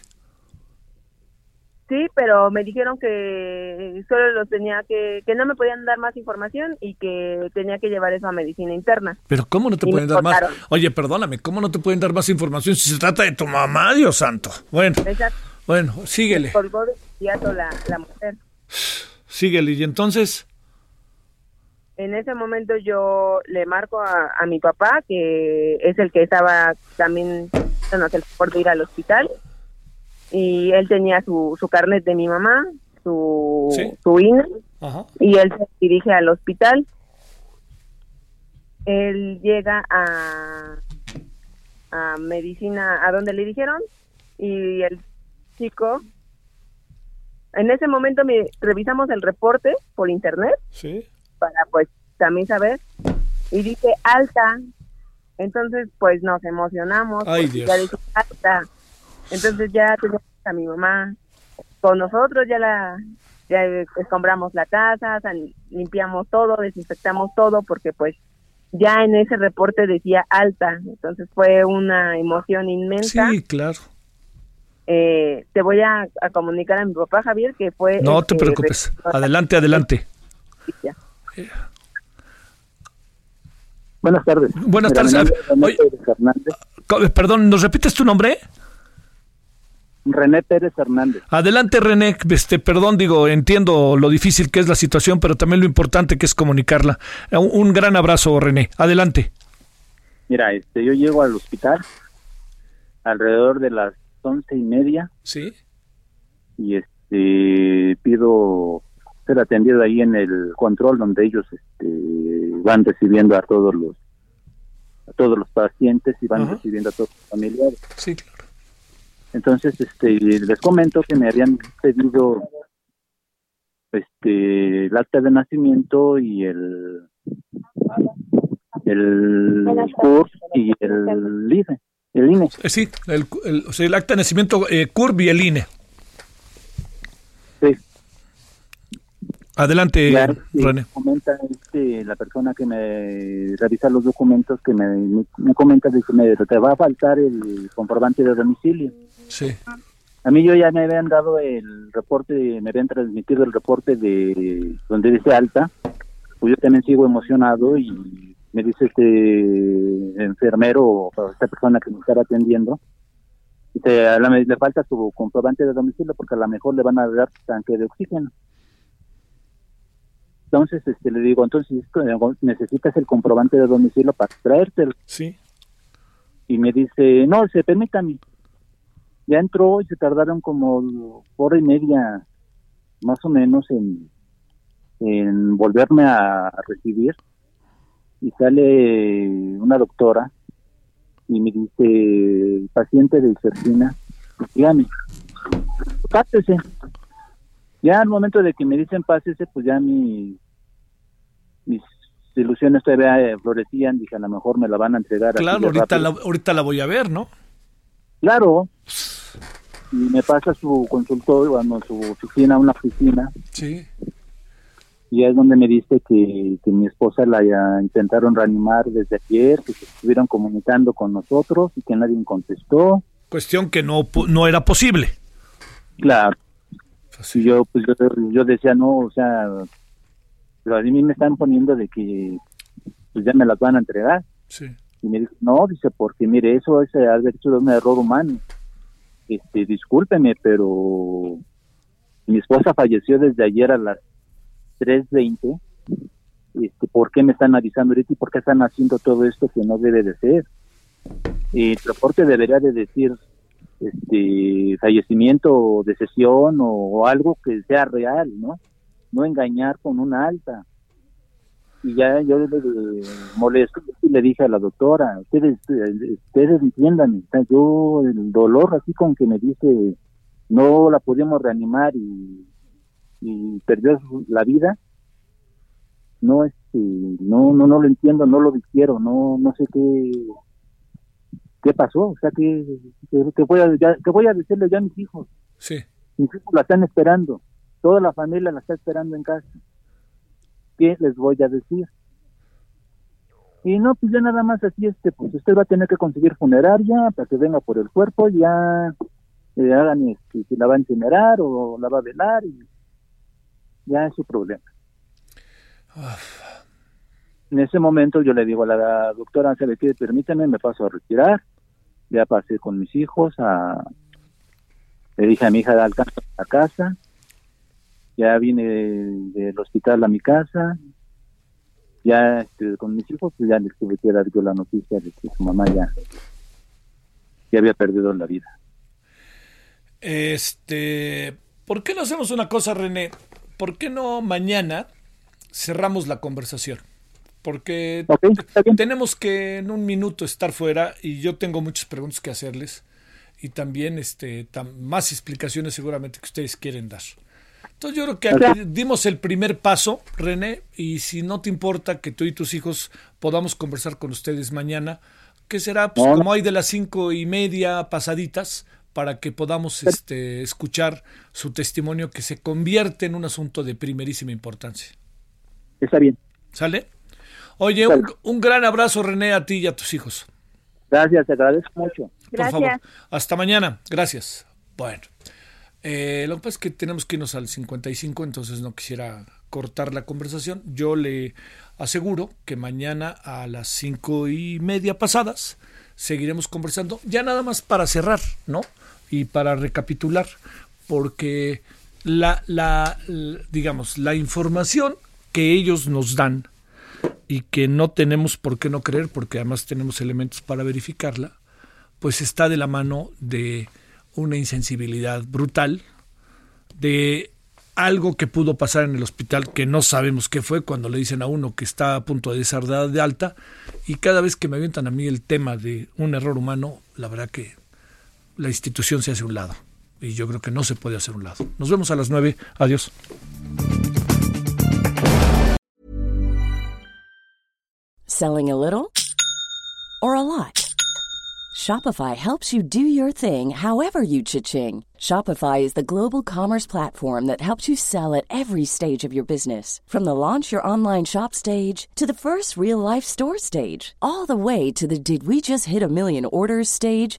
Sí, pero me dijeron que solo los tenía que, que no me podían dar más información y que tenía que llevar eso a medicina interna. Pero ¿cómo no te pueden dar más? Oye, perdóname, ¿cómo no te pueden dar más información si se trata de tu mamá, Dios santo? Bueno, Exacto. bueno, síguele. Colgó de la, la mujer. Síguele, y entonces. En ese momento yo le marco a, mi papá, que es el que estaba también el por ir al hospital, y él tenía su, su carnet de mi mamá, su, su INE, y él se dirige al hospital. Él llega a, a medicina, a donde le dijeron, y el chico en ese momento me, revisamos el reporte por internet sí. para pues también saber y dice alta. Entonces pues nos emocionamos. Ay, Dios. Ya dice alta. Entonces ya tenemos a mi mamá con nosotros, ya la ya escombramos la casa, limpiamos todo, desinfectamos todo porque pues ya en ese reporte decía alta, entonces fue una emoción inmensa. Sí, claro. Eh, te voy a, comunicar a mi papá Javier que fue... No te preocupes, adelante, adelante. Buenas tardes. Buenas tardes. perdón, ¿nos repites tu nombre? René Pérez Hernández. Adelante, René. Este, perdón, digo, entiendo lo difícil que es la situación, pero también lo importante que es comunicarla. Un, gran abrazo, René. Adelante. Mira, este, yo llego al hospital alrededor de las once y media. Sí. Y este, pido ser atendido ahí en el control donde ellos este, van recibiendo a todos los a todos los pacientes y van recibiendo a todos los familiares. Sí, claro. Entonces, este, les comento que me habían pedido este el acta de nacimiento y el el CURP y el INE. El INE. Eh, sí, el, el, o sea, el acta de nacimiento eh, CURP y el INE. Sí. Adelante, René. Comenta este, la persona que me revisa los documentos que me, me comenta que me, te va a faltar el comprobante de domicilio. Sí. A mí yo ya me habían dado el reporte, me habían transmitido el reporte de donde dice alta, pues yo también sigo emocionado y me dice este enfermero o esta persona que me está atendiendo, dice, a la, le falta su comprobante de domicilio porque a lo mejor le van a dar tanque de oxígeno. Entonces este le digo, entonces necesitas el comprobante de domicilio para traértelo. Sí. Y me dice, no, se permítame ya entró y se tardaron como hora y media más o menos en, en volverme a recibir y sale una doctora y me dice paciente de Isercina dígame pásese ya al momento de que me dicen pásese pues ya mi mis ilusiones todavía florecían. Dije a lo mejor me la van a entregar claro ahorita la, ahorita la voy a ver no claro. Y me pasa su consultorio, bueno, su oficina, una oficina. Sí. Y es donde me dice que, que mi esposa la intentaron reanimar desde ayer, que se estuvieron comunicando con nosotros y que nadie contestó. Cuestión que no, no era posible. Claro. Y yo, pues yo, decía, no, o sea, pero a mí me están poniendo de que pues ya me las van a entregar. Sí. Y me dice, no, dice, porque mire, eso es haber hecho un error humano este, discúlpeme, pero mi esposa falleció desde ayer a las 3.20. Este, ¿Por qué me están avisando ahorita y por qué están haciendo todo esto que no debe de ser? el reporte debería de decir este fallecimiento o decesión o, algo que sea real, ¿no? No engañar con una alta y ya yo le molesto y le dije a la doctora, ustedes, ustedes entiendan, yo el dolor así con que me dice no la pudimos reanimar y, y perdió la vida, no este, no, no, no lo entiendo, no lo quiero, no, no sé qué, qué pasó, o sea que, que, voy a, que voy a decirle ya a mis hijos. Sí. Mis hijos la están esperando, toda la familia la está esperando en casa. ¿qué les voy a decir? Y no, pues ya nada más así, este, pues usted va a tener que conseguir funeraria para que venga por el cuerpo, ya le hagan este, si la va a incinerar o la va a velar y ya es su problema. En ese momento yo le digo a la doctora, se le pide, permíteme, me paso a retirar, ya pasé con mis hijos, a, le dije a mi hija de alcance a casa, ya vine del hospital a mi casa, ya este, con mis hijos, pues ya les tuve que dar yo la noticia de que su mamá ya, ya había perdido la vida. Este, ¿por qué no hacemos una cosa, René? ¿Por qué no mañana cerramos la conversación? Porque tenemos que en un minuto estar fuera y yo tengo muchas preguntas que hacerles y también este, más explicaciones seguramente que ustedes quieren dar. Entonces yo creo que aquí dimos el primer paso, René, y si no te importa que tú y tus hijos podamos conversar con ustedes mañana, que será pues, como hay de las cinco y media pasaditas, para que podamos este, escuchar su testimonio que se convierte en un asunto de primerísima importancia. Está bien. ¿Sale? Oye, un, un, gran abrazo, René, a ti y a tus hijos. Gracias, te agradezco mucho. Por favor. Hasta mañana. Gracias. Bueno, eh, lo que pasa es que tenemos que irnos al 55, entonces no quisiera cortar la conversación. Yo le aseguro que mañana a las cinco y media pasadas seguiremos conversando, ya nada más para cerrar, ¿no? Y para recapitular, porque la, la, digamos, la información que ellos nos dan y que no tenemos por qué no creer, porque además tenemos elementos para verificarla, pues está de la mano de una insensibilidad brutal, de algo que pudo pasar en el hospital que no sabemos qué fue cuando le dicen a uno que está a punto de ser de alta y cada vez que me avientan a mí el tema de un error humano, la verdad que la institución se hace a un lado y yo creo que no se puede hacer a un lado. Nos vemos a las nueve. Adiós. Selling a little or a lot. Shopify helps you do your thing however you cha-ching. Shopify is the global commerce platform that helps you sell at every stage of your business. From the launch your online shop stage to the first real life store stage, all the way to the did we just hit a million orders stage.